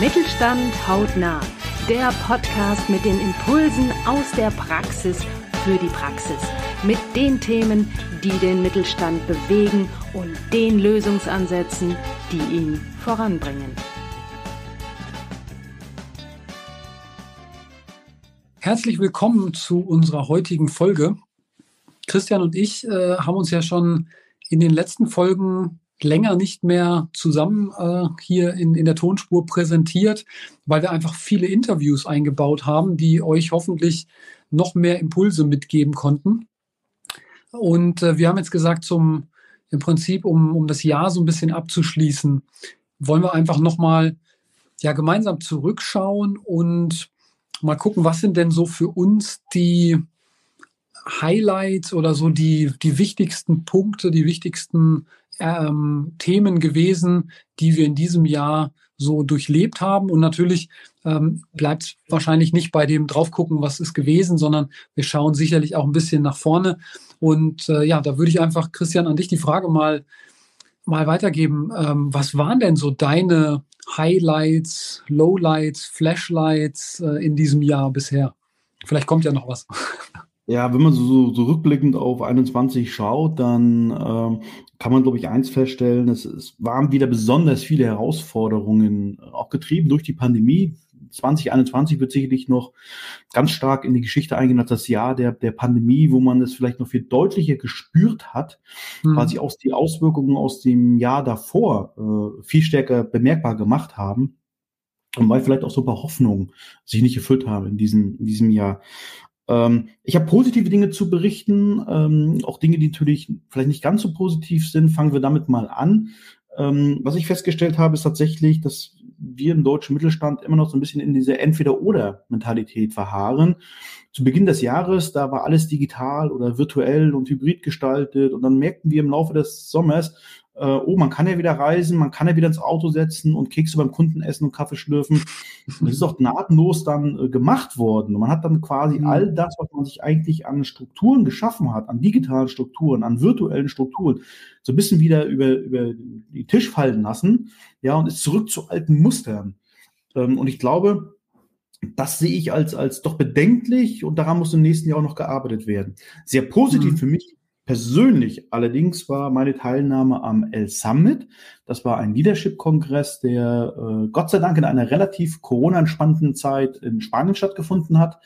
Mittelstand hautnah. Der Podcast mit den Impulsen aus der Praxis für die Praxis. Mit den Themen, die den Mittelstand bewegen und den Lösungsansätzen, die ihn voranbringen. Herzlich willkommen zu unserer heutigen Folge. Christian und ich äh, haben uns ja schon in den letzten Folgen länger nicht mehr zusammen äh, hier in, in der Tonspur präsentiert, weil wir einfach viele Interviews eingebaut haben, die euch hoffentlich noch mehr Impulse mitgeben konnten. Und äh, wir haben jetzt gesagt, zum im Prinzip, um, um das Jahr so ein bisschen abzuschließen, wollen wir einfach nochmal ja, gemeinsam zurückschauen und mal gucken, was sind denn so für uns die Highlights oder so die, die wichtigsten Punkte, die wichtigsten ähm, Themen gewesen, die wir in diesem Jahr so durchlebt haben. Und natürlich ähm, bleibt es wahrscheinlich nicht bei dem draufgucken, was ist gewesen, sondern wir schauen sicherlich auch ein bisschen nach vorne. Und äh, ja, da würde ich einfach, Christian, an dich die Frage mal, mal weitergeben. Ähm, was waren denn so deine Highlights, Lowlights, Flashlights äh, in diesem Jahr bisher? Vielleicht kommt ja noch was. Ja, wenn man so, so rückblickend auf 21 schaut, dann ähm, kann man, glaube ich, eins feststellen, es, es waren wieder besonders viele Herausforderungen, auch getrieben durch die Pandemie. 2021 wird sicherlich noch ganz stark in die Geschichte eingehen als das Jahr der, der Pandemie, wo man es vielleicht noch viel deutlicher gespürt hat, mhm. weil sich auch die Auswirkungen aus dem Jahr davor äh, viel stärker bemerkbar gemacht haben. Und weil vielleicht auch so ein paar Hoffnungen sich nicht erfüllt haben in diesem, in diesem Jahr. Ähm, ich habe positive Dinge zu berichten, ähm, auch Dinge, die natürlich vielleicht nicht ganz so positiv sind. Fangen wir damit mal an. Ähm, was ich festgestellt habe, ist tatsächlich, dass wir im deutschen Mittelstand immer noch so ein bisschen in dieser Entweder-Oder-Mentalität verharren. Zu Beginn des Jahres, da war alles digital oder virtuell und hybrid gestaltet und dann merkten wir im Laufe des Sommers, äh, oh, man kann ja wieder reisen, man kann ja wieder ins Auto setzen und Kekse beim Kunden essen und Kaffee schlürfen. Das ist auch nahtlos dann äh, gemacht worden. Und man hat dann quasi mhm. all das, was man sich eigentlich an Strukturen geschaffen hat, an digitalen Strukturen, an virtuellen Strukturen, so ein bisschen wieder über, über die Tisch fallen lassen, ja, und ist zurück zu alten Mustern. Ähm, und ich glaube, das sehe ich als, als doch bedenklich und daran muss im nächsten Jahr auch noch gearbeitet werden. Sehr positiv mhm. für mich Persönlich allerdings war meine Teilnahme am El Summit. Das war ein Leadership-Kongress, der äh, Gott sei Dank in einer relativ Corona-entspannten Zeit in Spanien stattgefunden hat.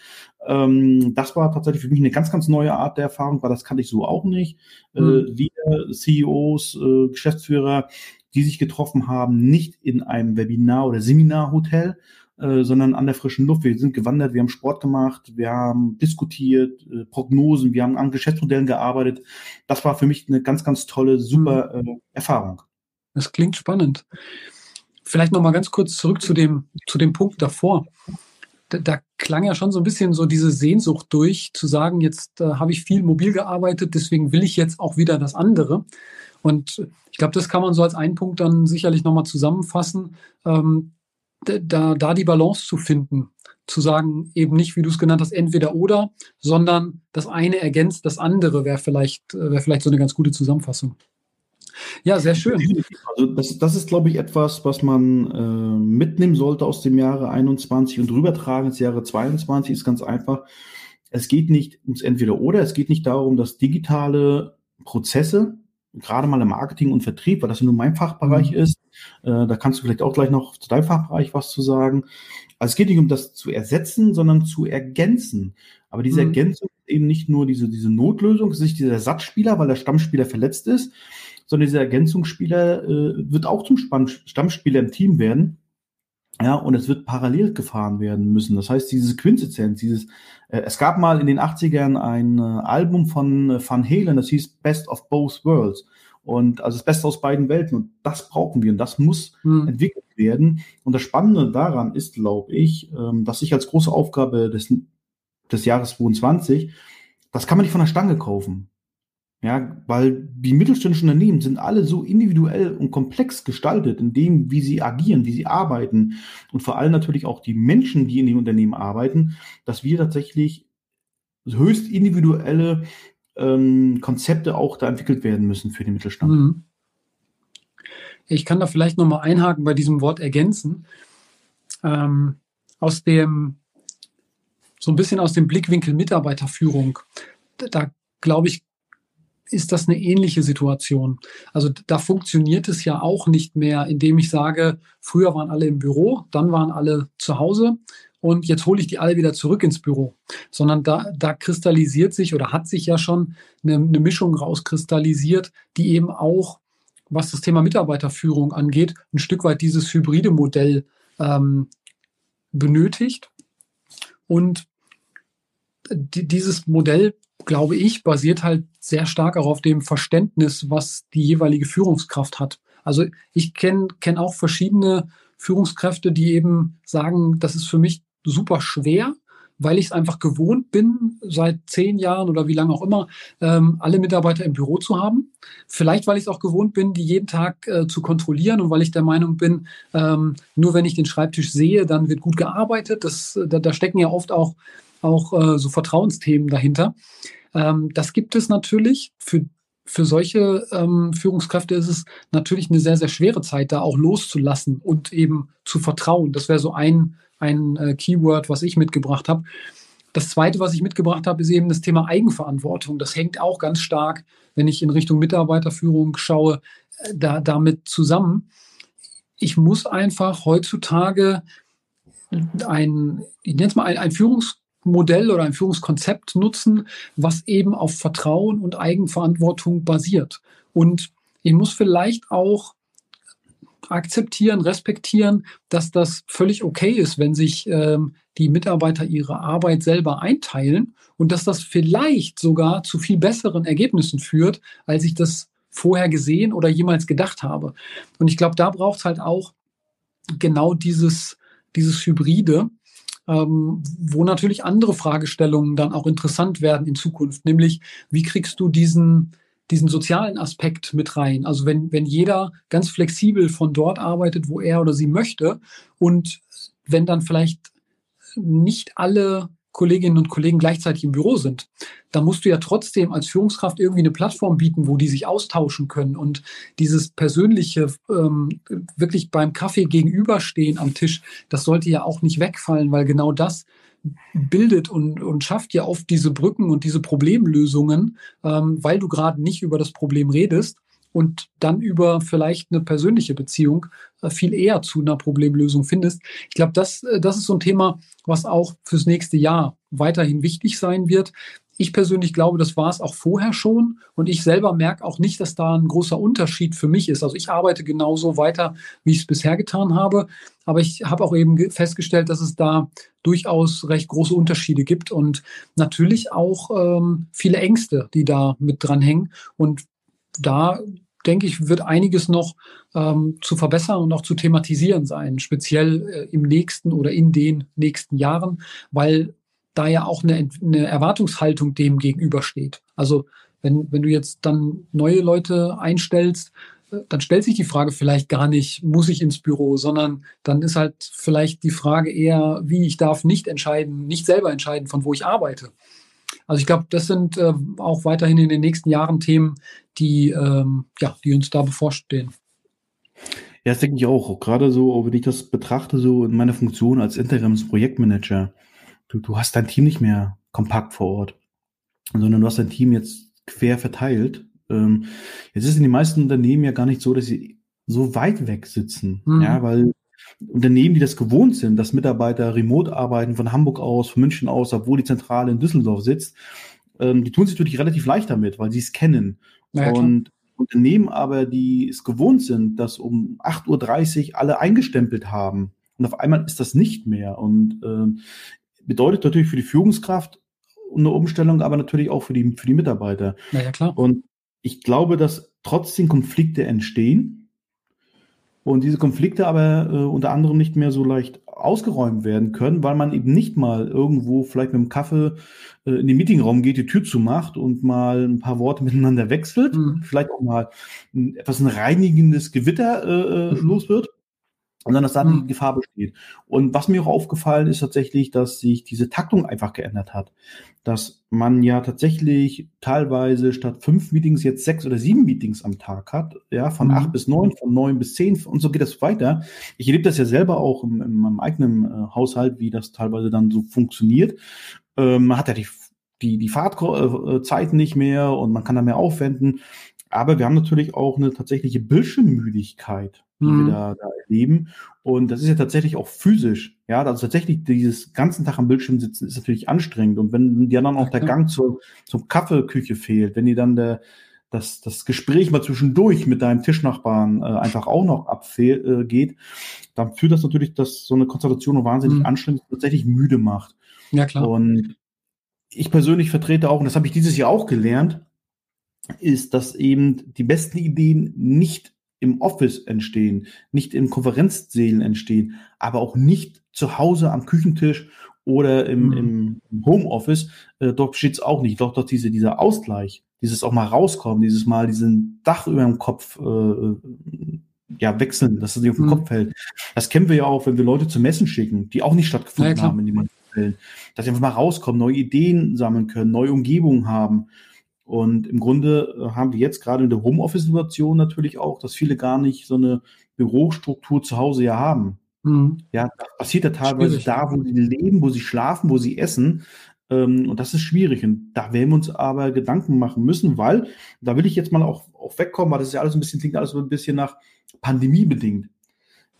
Ähm, das war tatsächlich für mich eine ganz, ganz neue Art der Erfahrung, weil das kannte ich so auch nicht. Äh, mhm. Äh, Leader, CEOs, äh, Geschäftsführer, die sich getroffen haben, nicht in einem Webinar- oder Seminarhotel, äh, sondern an der frischen Luft. Wir sind gewandert, wir haben Sport gemacht, wir haben diskutiert, äh, Prognosen, wir haben an Geschäftsmodellen gearbeitet. Das war für mich eine ganz, ganz tolle, super mhm. äh, Erfahrung. Das klingt spannend. Vielleicht noch mal ganz kurz zurück zu dem, zu dem Punkt davor. Da, da klang ja schon so ein bisschen so diese Sehnsucht durch, zu sagen, jetzt äh, habe ich viel mobil gearbeitet, deswegen will ich jetzt auch wieder das andere. Und ich glaube, das kann man so als einen Punkt dann sicherlich nochmal zusammenfassen. Ähm, da, da die Balance zu finden, zu sagen, eben nicht, wie du es genannt hast, entweder oder, sondern das eine ergänzt das andere, wäre vielleicht, wäre vielleicht so eine ganz gute Zusammenfassung. Ja, sehr schön. Also das, das ist, glaube ich, etwas, was man äh, mitnehmen sollte aus dem Jahre 21 und rübertragen ins Jahre 22, ist ganz einfach. Es geht nicht ums Entweder oder, es geht nicht darum, dass digitale Prozesse gerade mal im Marketing und Vertrieb, weil das nur mein Fachbereich mhm. ist. Äh, da kannst du vielleicht auch gleich noch zu deinem Fachbereich was zu sagen. Also es geht nicht um das zu ersetzen, sondern zu ergänzen. Aber diese mhm. Ergänzung ist eben nicht nur diese, diese Notlösung, es ist nicht dieser Ersatzspieler, weil der Stammspieler verletzt ist, sondern dieser Ergänzungsspieler äh, wird auch zum Stammspieler im Team werden. Ja, und es wird parallel gefahren werden müssen. Das heißt, diese Quintessenz, dieses, äh, es gab mal in den 80ern ein äh, Album von äh, Van Halen, das hieß Best of Both Worlds. Und also das Beste aus beiden Welten. Und das brauchen wir und das muss hm. entwickelt werden. Und das Spannende daran ist, glaube ich, ähm, dass ich als große Aufgabe des, des Jahres 22, das kann man nicht von der Stange kaufen. Ja, weil die mittelständischen Unternehmen sind alle so individuell und komplex gestaltet in dem, wie sie agieren, wie sie arbeiten und vor allem natürlich auch die Menschen, die in den Unternehmen arbeiten, dass wir tatsächlich höchst individuelle ähm, Konzepte auch da entwickelt werden müssen für den Mittelstand. Mhm. Ich kann da vielleicht nochmal einhaken bei diesem Wort ergänzen. ähm, aus dem, so ein bisschen aus dem Blickwinkel Mitarbeiterführung. Da glaube ich, ist das eine ähnliche Situation. Also da funktioniert es ja auch nicht mehr, indem ich sage, früher waren alle im Büro, dann waren alle zu Hause und jetzt hole ich die alle wieder zurück ins Büro, sondern da, da kristallisiert sich oder hat sich ja schon eine, eine Mischung rauskristallisiert, die eben auch, was das Thema Mitarbeiterführung angeht, ein Stück weit dieses hybride Modell ähm, benötigt. Und die, dieses Modell, glaube ich, basiert halt sehr stark auch auf dem Verständnis, was die jeweilige Führungskraft hat. Also ich kenne kenn auch verschiedene Führungskräfte, die eben sagen, das ist für mich super schwer, weil ich es einfach gewohnt bin, seit zehn Jahren oder wie lange auch immer, ähm, alle Mitarbeiter im Büro zu haben. Vielleicht, weil ich es auch gewohnt bin, die jeden Tag äh, zu kontrollieren und weil ich der Meinung bin, ähm, nur wenn ich den Schreibtisch sehe, dann wird gut gearbeitet. Das, da, da stecken ja oft auch, auch äh, so Vertrauensthemen dahinter. Ähm, das gibt es natürlich. Für, für solche ähm, Führungskräfte ist es natürlich eine sehr, sehr schwere Zeit, da auch loszulassen und eben zu vertrauen. Das wäre so ein ein äh, Keyword, was ich mitgebracht habe. Das zweite, was ich mitgebracht habe, ist eben das Thema Eigenverantwortung. Das hängt auch ganz stark, wenn ich in Richtung Mitarbeiterführung schaue, äh, da, damit zusammen. Ich muss einfach heutzutage ein, ich nenne es mal ein, ein Führungsmodell oder ein Führungskonzept nutzen, was eben auf Vertrauen und Eigenverantwortung basiert. Und ich muss vielleicht auch akzeptieren, respektieren, dass das völlig okay ist, wenn sich ähm, die Mitarbeiter ihre Arbeit selber einteilen und dass das vielleicht sogar zu viel besseren Ergebnissen führt, als ich das vorher gesehen oder jemals gedacht habe. Und ich glaube, da braucht es halt auch genau dieses, dieses Hybride, ähm, wo natürlich andere Fragestellungen dann auch interessant werden in Zukunft, nämlich wie kriegst du diesen, diesen sozialen Aspekt mit rein. Also wenn, wenn jeder ganz flexibel von dort arbeitet, wo er oder sie möchte und wenn dann vielleicht nicht alle Kolleginnen und Kollegen gleichzeitig im Büro sind, dann musst du ja trotzdem als Führungskraft irgendwie eine Plattform bieten, wo die sich austauschen können und dieses persönliche ähm, wirklich beim Kaffee gegenüberstehen am Tisch, das sollte ja auch nicht wegfallen, weil genau das bildet und, und schafft ja oft diese Brücken und diese Problemlösungen, ähm, weil du gerade nicht über das Problem redest und dann über vielleicht eine persönliche Beziehung äh, viel eher zu einer Problemlösung findest. Ich glaube, das, äh, das ist so ein Thema, was auch fürs nächste Jahr weiterhin wichtig sein wird ich persönlich glaube, das war es auch vorher schon. Und ich selber merke auch nicht, dass da ein großer Unterschied für mich ist. Also ich arbeite genauso weiter, wie ich es bisher getan habe. Aber ich habe auch eben festgestellt, dass es da durchaus recht große Unterschiede gibt und natürlich auch ähm, viele Ängste, die da mit dran hängen. Und da denke ich, wird einiges noch ähm, zu verbessern und auch zu thematisieren sein, speziell äh, im nächsten oder in den nächsten Jahren, weil da ja auch eine, eine Erwartungshaltung dem gegenübersteht. Also wenn, wenn du jetzt dann neue Leute einstellst, äh, dann stellt sich die Frage vielleicht gar nicht, muss ich ins Büro, sondern dann ist halt vielleicht die Frage eher, wie ich darf nicht entscheiden, nicht selber entscheiden, von wo ich arbeite. Also ich glaube, das sind äh, auch weiterhin in den nächsten Jahren Themen, die, ähm, ja, die uns da bevorstehen. Ja, das denke ich auch. Gerade so, wenn ich das betrachte, so in meiner Funktion als Interims-Projektmanager, du, du hast dein Team nicht mehr kompakt vor Ort, sondern du hast dein Team jetzt quer verteilt. Ähm, jetzt ist in den meisten Unternehmen ja gar nicht so, dass sie so weit weg sitzen, mhm. ja, weil Unternehmen, die das gewohnt sind, dass Mitarbeiter remote arbeiten von Hamburg aus, von München aus, obwohl die Zentrale in Düsseldorf sitzt, ähm, die tun sich natürlich relativ leicht damit, weil sie es kennen. Ja, und Unternehmen aber, die es gewohnt sind, dass um 8.30 Uhr alle eingestempelt haben. Und auf einmal ist das nicht mehr. Und äh, bedeutet natürlich für die Führungskraft eine Umstellung, aber natürlich auch für die, für die Mitarbeiter. Na ja, klar. Und ich glaube, dass trotzdem Konflikte entstehen und diese Konflikte aber äh, unter anderem nicht mehr so leicht ausgeräumt werden können, weil man eben nicht mal irgendwo vielleicht mit dem Kaffee äh, in den Meetingraum geht, die Tür zumacht und mal ein paar Worte miteinander wechselt, mhm. vielleicht auch mal ein, etwas ein reinigendes Gewitter äh, äh mhm. los wird, sondern dass da die mhm. Gefahr besteht. Und was mir auch aufgefallen ist tatsächlich, dass sich diese Taktung einfach geändert hat. Dass man ja tatsächlich teilweise statt fünf Meetings jetzt sechs oder sieben Meetings am Tag hat, ja, von mhm. acht bis neun, von neun bis zehn und so geht das weiter. Ich erlebe das ja selber auch in, in meinem eigenen äh, Haushalt, wie das teilweise dann so funktioniert. Ähm, man hat ja die, die, die Fahrtzeit äh, nicht mehr und man kann da mehr aufwenden. Aber wir haben natürlich auch eine tatsächliche Bildschirmmüdigkeit, die mhm. wir da, da erleben. Und das ist ja tatsächlich auch physisch. Ja, also tatsächlich dieses ganzen Tag am Bildschirm sitzen ist natürlich anstrengend. Und wenn dir dann auch der Gang zur, zur Kaffeeküche fehlt, wenn dir dann der, das, das Gespräch mal zwischendurch mit deinem Tischnachbarn äh, einfach auch noch abgeht, äh, dann führt das natürlich, dass so eine Konzentration wahnsinnig mhm. anstrengend tatsächlich müde macht. Ja, klar. Und ich persönlich vertrete auch, und das habe ich dieses Jahr auch gelernt, ist, dass eben die besten Ideen nicht im Office entstehen, nicht in Konferenzsälen entstehen, aber auch nicht zu Hause am Küchentisch oder im, mhm. im Homeoffice. Äh, dort steht es auch nicht. Doch dort diese, dieser Ausgleich, dieses auch mal rauskommen, dieses mal diesen Dach über dem Kopf äh, ja, wechseln, dass es nicht auf den mhm. Kopf fällt. Das kennen wir ja auch, wenn wir Leute zu Messen schicken, die auch nicht stattgefunden ja, haben in den meisten Fällen. Dass sie einfach mal rauskommen, neue Ideen sammeln können, neue Umgebungen haben. Und im Grunde äh, haben wir jetzt gerade in der Homeoffice-Situation natürlich auch, dass viele gar nicht so eine Bürostruktur zu Hause ja haben. Mhm. Ja, das passiert ja teilweise schwierig. da, wo sie leben, wo sie schlafen, wo sie essen. Ähm, und das ist schwierig. Und da werden wir uns aber Gedanken machen müssen, weil, da will ich jetzt mal auch, auch wegkommen, weil das ist ja alles ein bisschen, klingt alles so ein bisschen nach Pandemie bedingt.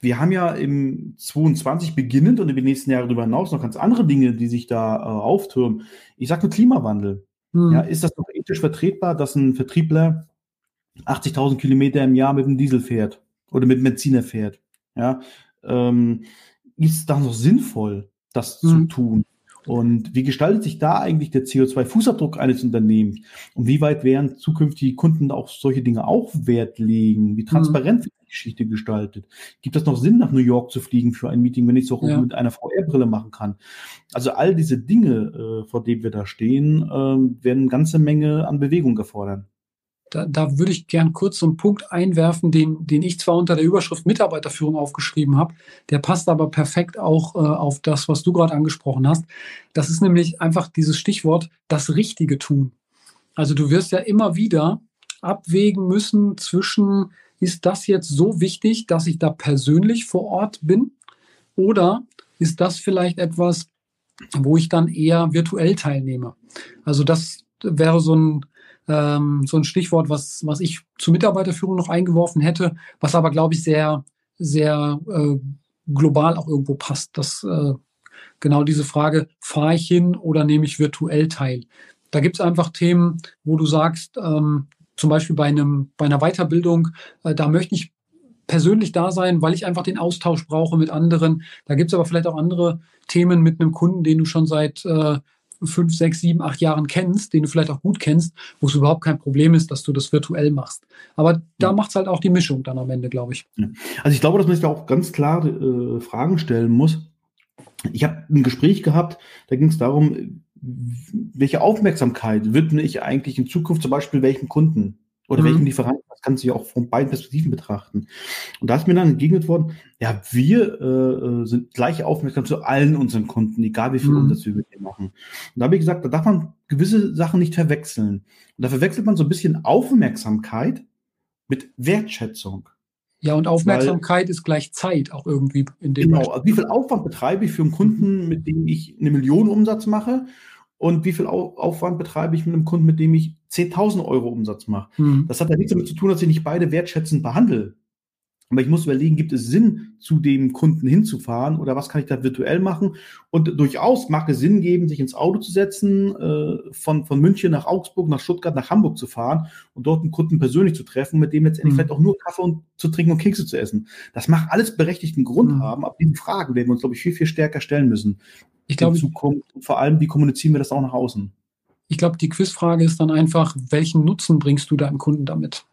Wir haben ja im 22 beginnend und in den nächsten Jahren darüber hinaus noch ganz andere Dinge, die sich da äh, auftürmen. Ich sage nur Klimawandel. Hm. Ja, ist das ethisch vertretbar, dass ein Vertriebler 80.000 Kilometer im Jahr mit dem Diesel fährt oder mit Benziner fährt? Ja, ähm, ist das noch sinnvoll, das hm. zu tun? Und wie gestaltet sich da eigentlich der CO2-Fußabdruck eines Unternehmens? Und wie weit werden zukünftige Kunden auch solche Dinge auch Wert legen? Wie hm. transparent mhm. Geschichte gestaltet? Gibt es noch Sinn, nach New York zu fliegen für ein Meeting, wenn ich es auch ja. mit einer VR-Brille machen kann? Also all diese Dinge, äh, vor denen wir da stehen, äh, werden eine ganze Menge an Bewegung erfordern. Da, da würde ich gern kurz so einen Punkt einwerfen, den, den ich zwar unter der Überschrift Mitarbeiterführung aufgeschrieben habe, der passt aber perfekt auch äh, auf das, was du gerade angesprochen hast. Das ist nämlich einfach dieses Stichwort, das Richtige tun. Also du wirst ja immer wieder abwägen müssen zwischen, ist das jetzt so wichtig, dass ich da persönlich vor Ort bin? Oder ist das vielleicht etwas, wo ich dann eher virtuell teilnehme? Also das wäre so ein ähm, so ein Stichwort, was, was ich zur Mitarbeiterführung noch eingeworfen hätte, was aber, glaube ich, sehr, sehr äh, global auch irgendwo passt. Das äh, genau diese Frage, fahre ich hin oder nehme ich virtuell teil? Da gibt es einfach Themen, wo du sagst, ähm, zum Beispiel bei einem, bei einer Weiterbildung, äh, da möchte ich persönlich da sein, weil ich einfach den Austausch brauche mit anderen. Da gibt es aber vielleicht auch andere Themen mit einem Kunden, den du schon seit äh, fünf, sechs, sieben, acht Jahren kennst, den du vielleicht auch gut kennst, wo es überhaupt kein Problem ist, dass du das virtuell machst. Aber da macht es halt auch die Mischung dann am Ende, glaube ich. Also ich glaube, dass man sich da auch ganz klar äh, Fragen stellen muss. Ich habe ein Gespräch gehabt, da ging es darum, welche Aufmerksamkeit widme ich eigentlich in Zukunft zum Beispiel welchem Kunden? Oder mhm. welchen Lieferanten, das kann sich auch von beiden Perspektiven betrachten. Und da ist mir dann entgegnet worden, ja, wir äh, äh sind gleich aufmerksam zu allen unseren Kunden, egal wie viel mhm. Umsatz wir mit denen machen. Und da habe ich gesagt, da darf man gewisse Sachen nicht verwechseln. Und da verwechselt man so ein bisschen Aufmerksamkeit mit Wertschätzung. Ja, und Aufmerksamkeit Weil, ist gleich Zeit auch irgendwie in dem. Genau, also wie viel Aufwand betreibe ich für einen Kunden, mit dem ich eine Million Umsatz mache und wie viel Aufwand betreibe ich mit einem Kunden, mit dem ich 10.000 Euro Umsatz mache. Mhm. Das hat ja nichts damit zu tun, dass ich nicht beide wertschätzend behandle. Aber ich muss überlegen, gibt es Sinn, zu dem Kunden hinzufahren oder was kann ich da virtuell machen? Und durchaus mag es Sinn geben, sich ins Auto zu setzen, äh, von, von München nach Augsburg, nach Stuttgart, nach Hamburg zu fahren und dort einen Kunden persönlich zu treffen, mit dem letztendlich mhm. vielleicht auch nur Kaffee und, zu trinken und Kekse zu essen. Das mag alles berechtigten Grund mhm. haben, aber diese Fragen werden wir uns, glaube ich, viel, viel stärker stellen müssen. Ich glaube, Zukunft und vor allem, wie kommunizieren wir das auch nach außen? Ich glaube, die Quizfrage ist dann einfach, welchen Nutzen bringst du deinem Kunden damit?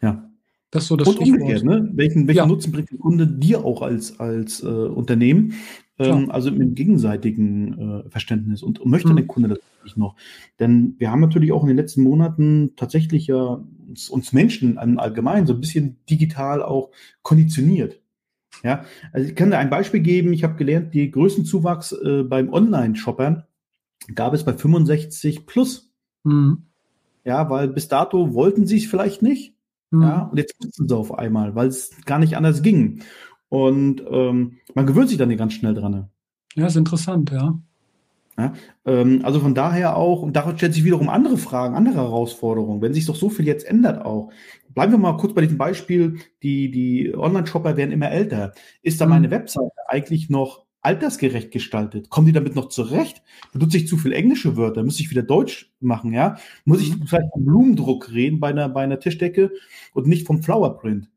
Ja. Das ist so das und umgekehrt, ne? Welchen, welchen ja. Nutzen bringt der Kunde dir auch als, als äh, Unternehmen? Ähm, also im gegenseitigen äh, Verständnis. Und, und möchte mhm. der Kunde das wirklich noch? Denn wir haben natürlich auch in den letzten Monaten tatsächlich ja uns, uns Menschen allgemein so ein bisschen digital auch konditioniert. Ja, also ich kann dir ein Beispiel geben. Ich habe gelernt, die größten Zuwachs äh, beim Online-Shoppern gab es bei 65 plus. Mhm. Ja, weil bis dato wollten sie es vielleicht nicht. Mhm. Ja, und jetzt müssen sie auf einmal, weil es gar nicht anders ging. Und ähm, man gewöhnt sich dann nicht ganz schnell dran. Ja, ist interessant, ja. Ja, ähm, also von daher auch, und daraus stellt sich wiederum andere Fragen, andere Herausforderungen, wenn sich doch so viel jetzt ändert auch. Bleiben wir mal kurz bei diesem Beispiel, die, die Online-Shopper werden immer älter. Ist da meine mhm. Webseite eigentlich noch altersgerecht gestaltet? Kommen die damit noch zurecht? Benutze ich zu viel englische Wörter? Muss ich wieder Deutsch machen, ja? Muss ich mhm. vielleicht vom Blumendruck reden bei einer, bei einer Tischdecke und nicht vom Flowerprint?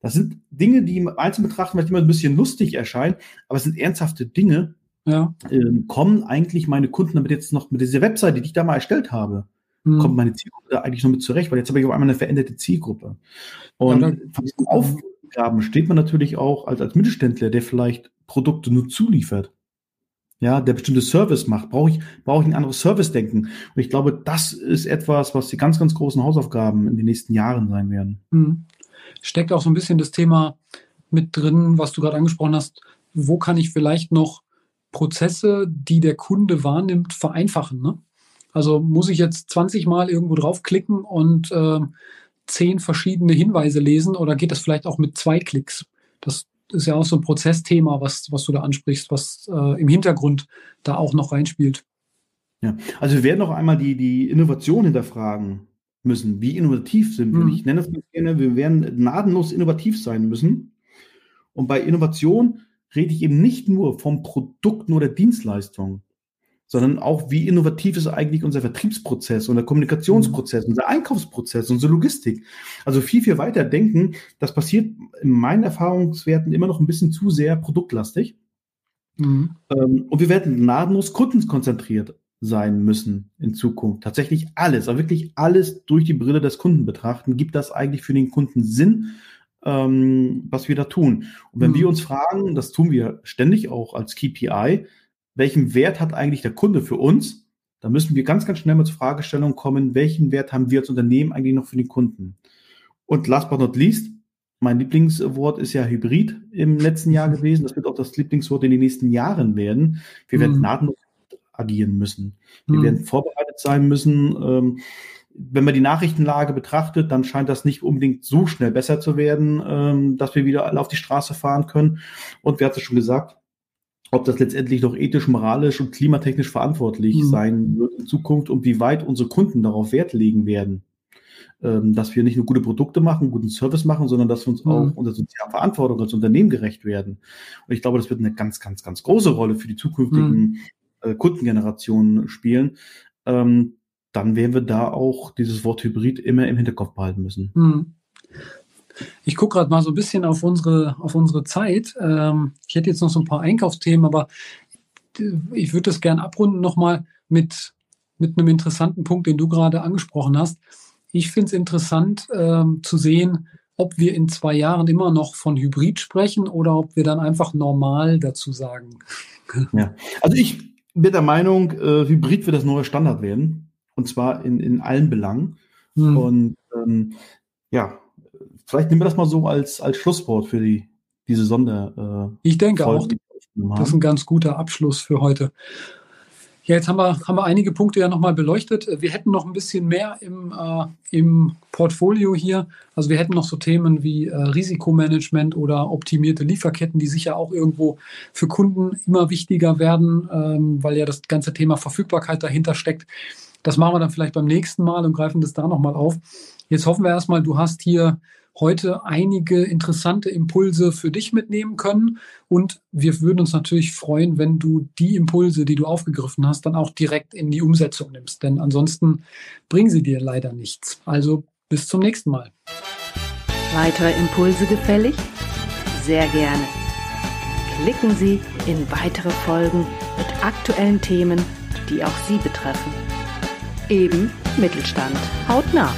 Das sind Dinge, die im Einzelnen betrachten vielleicht immer ein bisschen lustig erscheinen, aber es sind ernsthafte Dinge, ja. ähm, kommen eigentlich meine Kunden damit jetzt noch mit dieser Webseite, die ich da mal erstellt habe, mhm. kommt meine Zielgruppe da eigentlich noch mit zurecht, weil jetzt habe ich auf einmal eine veränderte Zielgruppe. Und ja, von diesen Aufgaben steht man natürlich auch als, als Mittelständler, der vielleicht Produkte nur zuliefert. Ja, der bestimmte Service macht, brauche ich, brauche ich ein anderes Service-Denken. Und ich glaube, das ist etwas, was die ganz, ganz großen Hausaufgaben in den nächsten Jahren sein werden. Mhm. Steckt auch so ein bisschen das Thema mit drin, was du gerade angesprochen hast. Wo kann ich vielleicht noch Prozesse, die der Kunde wahrnimmt, vereinfachen. Ne? Also muss ich jetzt 20 Mal irgendwo draufklicken und äh, zehn verschiedene Hinweise lesen oder geht das vielleicht auch mit zwei Klicks? Das ist ja auch so ein Prozessthema, was, was du da ansprichst, was äh, im Hintergrund da auch noch reinspielt. Ja, also wir werden noch einmal die, die Innovation hinterfragen müssen. Wie innovativ sind wir? Mhm. Ich nenne das gerne, wir werden gnadenlos innovativ sein müssen. Und bei Innovation rede ich eben nicht nur vom Produkt oder Dienstleistung, sondern auch, wie innovativ ist eigentlich unser Vertriebsprozess, unser Kommunikationsprozess, mhm. unser Einkaufsprozess, unsere Logistik. Also viel, viel weiter denken. Das passiert in meinen Erfahrungswerten immer noch ein bisschen zu sehr produktlastig. Mhm. Ähm, und wir werden gnadenlos kundenkonzentriert sein müssen in Zukunft. Tatsächlich alles, aber wirklich alles durch die Brille des Kunden betrachten. Gibt das eigentlich für den Kunden Sinn? Ähm, was wir da tun. Und wenn mhm. wir uns fragen, das tun wir ständig auch als KPI, welchen Wert hat eigentlich der Kunde für uns? Da müssen wir ganz, ganz schnell mal zur Fragestellung kommen, welchen Wert haben wir als Unternehmen eigentlich noch für den Kunden? Und last but not least, mein Lieblingswort ist ja Hybrid im letzten Jahr gewesen. Das wird auch das Lieblingswort in den nächsten Jahren werden. Wir werden mhm. nahtlos agieren müssen. Wir mhm. werden vorbereitet sein müssen. Ähm, wenn man die Nachrichtenlage betrachtet, dann scheint das nicht unbedingt so schnell besser zu werden, ähm, dass wir wieder alle auf die Straße fahren können. Und wir hatten es schon gesagt, ob das letztendlich noch ethisch, moralisch und klimatechnisch verantwortlich mhm. sein wird in Zukunft und wie weit unsere Kunden darauf Wert legen werden. Ähm, dass wir nicht nur gute Produkte machen, guten Service machen, sondern dass wir uns mhm. auch unserer sozialen Verantwortung als Unternehmen gerecht werden. Und ich glaube, das wird eine ganz, ganz, ganz große Rolle für die zukünftigen mhm. äh, Kundengenerationen spielen. Ähm, dann werden wir da auch dieses Wort Hybrid immer im Hinterkopf behalten müssen. Hm. Ich gucke gerade mal so ein bisschen auf unsere, auf unsere Zeit. Ähm, ich hätte jetzt noch so ein paar Einkaufsthemen, aber ich würde das gerne abrunden nochmal mit, mit einem interessanten Punkt, den du gerade angesprochen hast. Ich finde es interessant ähm, zu sehen, ob wir in zwei Jahren immer noch von Hybrid sprechen oder ob wir dann einfach normal dazu sagen. Ja, also ich bin der Meinung, äh, Hybrid wird das neue Standard werden und zwar in, in allen Belangen. Hm. Und ähm, ja, vielleicht nehmen wir das mal so als, als Schlusswort für die, diese Sonder. Äh, ich denke Folge, auch, das ist ein ganz guter Abschluss für heute. Ja, jetzt haben wir, haben wir einige Punkte ja nochmal beleuchtet. Wir hätten noch ein bisschen mehr im, äh, im Portfolio hier. Also wir hätten noch so Themen wie äh, Risikomanagement oder optimierte Lieferketten, die sicher auch irgendwo für Kunden immer wichtiger werden, ähm, weil ja das ganze Thema Verfügbarkeit dahinter steckt. Das machen wir dann vielleicht beim nächsten Mal und greifen das da nochmal auf. Jetzt hoffen wir erstmal, du hast hier heute einige interessante Impulse für dich mitnehmen können. Und wir würden uns natürlich freuen, wenn du die Impulse, die du aufgegriffen hast, dann auch direkt in die Umsetzung nimmst. Denn ansonsten bringen sie dir leider nichts. Also bis zum nächsten Mal. Weitere Impulse gefällig? Sehr gerne. Klicken Sie in weitere Folgen mit aktuellen Themen, die auch Sie betreffen. Eben Mittelstand. Haut nah.